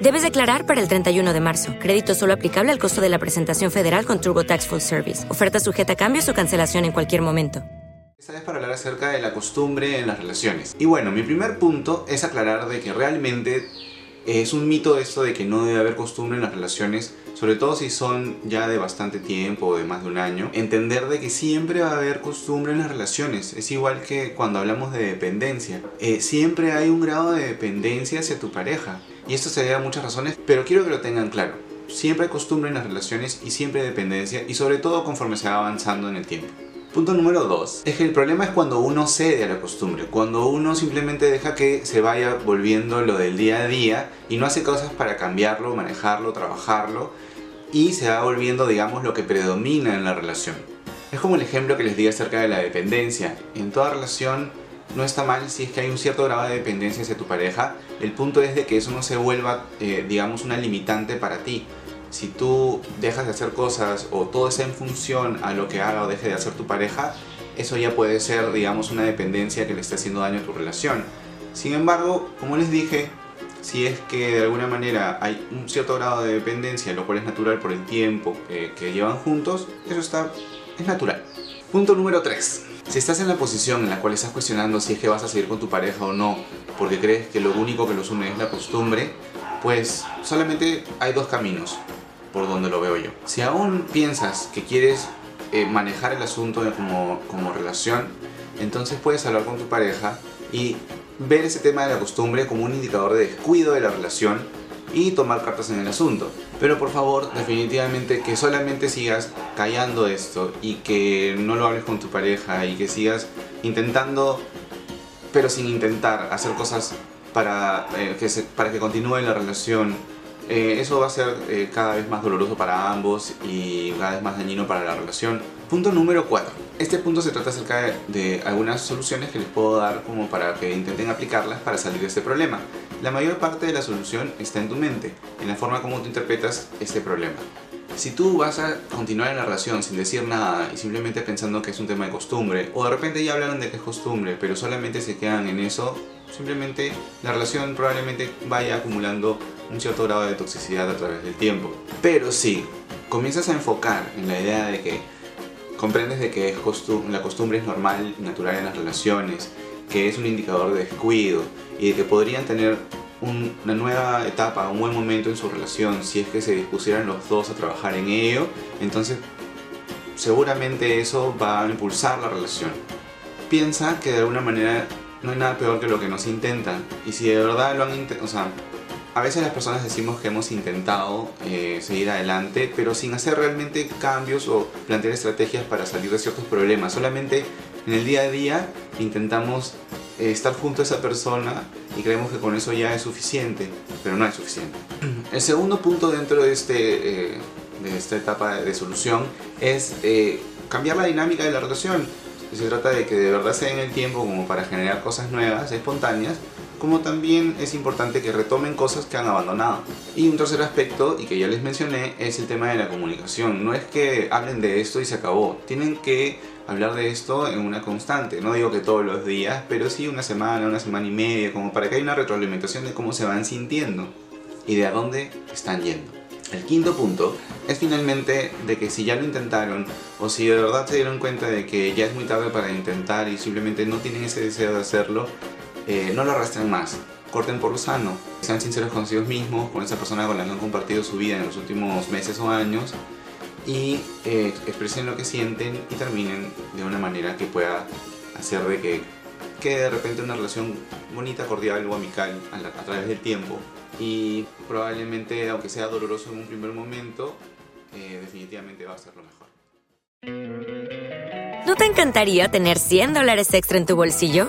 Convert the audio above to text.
Debes declarar para el 31 de marzo. Crédito solo aplicable al costo de la presentación federal con TurboTax Full Service. Oferta sujeta a cambios o cancelación en cualquier momento. Esta vez para hablar acerca de la costumbre en las relaciones. Y bueno, mi primer punto es aclarar de que realmente es un mito esto de que no debe haber costumbre en las relaciones, sobre todo si son ya de bastante tiempo o de más de un año. Entender de que siempre va a haber costumbre en las relaciones. Es igual que cuando hablamos de dependencia. Eh, siempre hay un grado de dependencia hacia tu pareja. Y esto se debe a muchas razones, pero quiero que lo tengan claro. Siempre hay costumbre en las relaciones y siempre dependencia y sobre todo conforme se va avanzando en el tiempo. Punto número 2. Es que el problema es cuando uno cede a la costumbre, cuando uno simplemente deja que se vaya volviendo lo del día a día y no hace cosas para cambiarlo, manejarlo, trabajarlo y se va volviendo, digamos, lo que predomina en la relación. Es como el ejemplo que les di acerca de la dependencia. En toda relación no está mal si es que hay un cierto grado de dependencia hacia tu pareja. El punto es de que eso no se vuelva, eh, digamos, una limitante para ti. Si tú dejas de hacer cosas o todo está en función a lo que haga o deje de hacer tu pareja, eso ya puede ser, digamos, una dependencia que le está haciendo daño a tu relación. Sin embargo, como les dije, si es que de alguna manera hay un cierto grado de dependencia, lo cual es natural por el tiempo eh, que llevan juntos, eso está, es natural. Punto número 3. Si estás en la posición en la cual estás cuestionando si es que vas a seguir con tu pareja o no, porque crees que lo único que los une es la costumbre, pues solamente hay dos caminos por donde lo veo yo. Si aún piensas que quieres eh, manejar el asunto como, como relación, entonces puedes hablar con tu pareja y ver ese tema de la costumbre como un indicador de descuido de la relación y tomar cartas en el asunto. Pero por favor, definitivamente que solamente sigas callando esto y que no lo hables con tu pareja y que sigas intentando, pero sin intentar hacer cosas para, eh, que, para que continúe la relación. Eh, eso va a ser eh, cada vez más doloroso para ambos y cada vez más dañino para la relación. Punto número 4. Este punto se trata acerca de, algunas soluciones que les puedo dar como para que intenten aplicarlas para salir de este problema. La mayor parte de la solución está en tu mente, en la forma como tú interpretas este problema. Si tú vas a continuar en la relación sin decir nada y simplemente pensando que es un tema de costumbre, o de repente ya hablaron de que es costumbre, pero solamente se quedan en eso, simplemente la relación probablemente vaya acumulando un cierto grado de toxicidad a través del tiempo. Pero si comienzas a enfocar en la idea de que comprendes de que es la costumbre es normal y natural en las relaciones, que es un indicador de descuido y de que podrían tener una nueva etapa, un buen momento en su relación si es que se dispusieran los dos a trabajar en ello, entonces seguramente eso va a impulsar la relación. Piensa que de alguna manera no hay nada peor que lo que nos intentan y si de verdad lo han intentado, a veces las personas decimos que hemos intentado eh, seguir adelante, pero sin hacer realmente cambios o plantear estrategias para salir de ciertos problemas. Solamente en el día a día intentamos eh, estar junto a esa persona y creemos que con eso ya es suficiente, pero no es suficiente. El segundo punto dentro de, este, eh, de esta etapa de solución es cambiar la dinámica de la relación. Se trata de que de verdad se den el tiempo como para generar cosas nuevas, espontáneas, como también es importante que retomen cosas que han abandonado. Y un tercer aspecto, y que ya les mencioné, es el tema de la comunicación. No es que hablen de esto y se acabó, tienen que hablar de esto en una constante. No digo que todos los días, pero sí una semana, una semana y media, como para que haya una retroalimentación de cómo se van sintiendo y de a dónde están yendo. El quinto punto es finalmente de que si ya lo intentaron o si de verdad se dieron cuenta de que ya es muy tarde para intentar y simplemente no tienen ese deseo de hacerlo, eh, no lo arrastren más. Corten por lo sano. Sean sinceros consigo mismos, con esa persona con la que han compartido su vida en los últimos meses o años. y eh, expresen lo que sienten y terminen de una manera que pueda hacer de que quede de repente una relación bonita, cordial o amical a, a través del tiempo y probablemente aunque sea doloroso en un primer momento, eh, definitivamente va a ser lo mejor. ¿No te encantaría tener 100 dólares extra en tu bolsillo?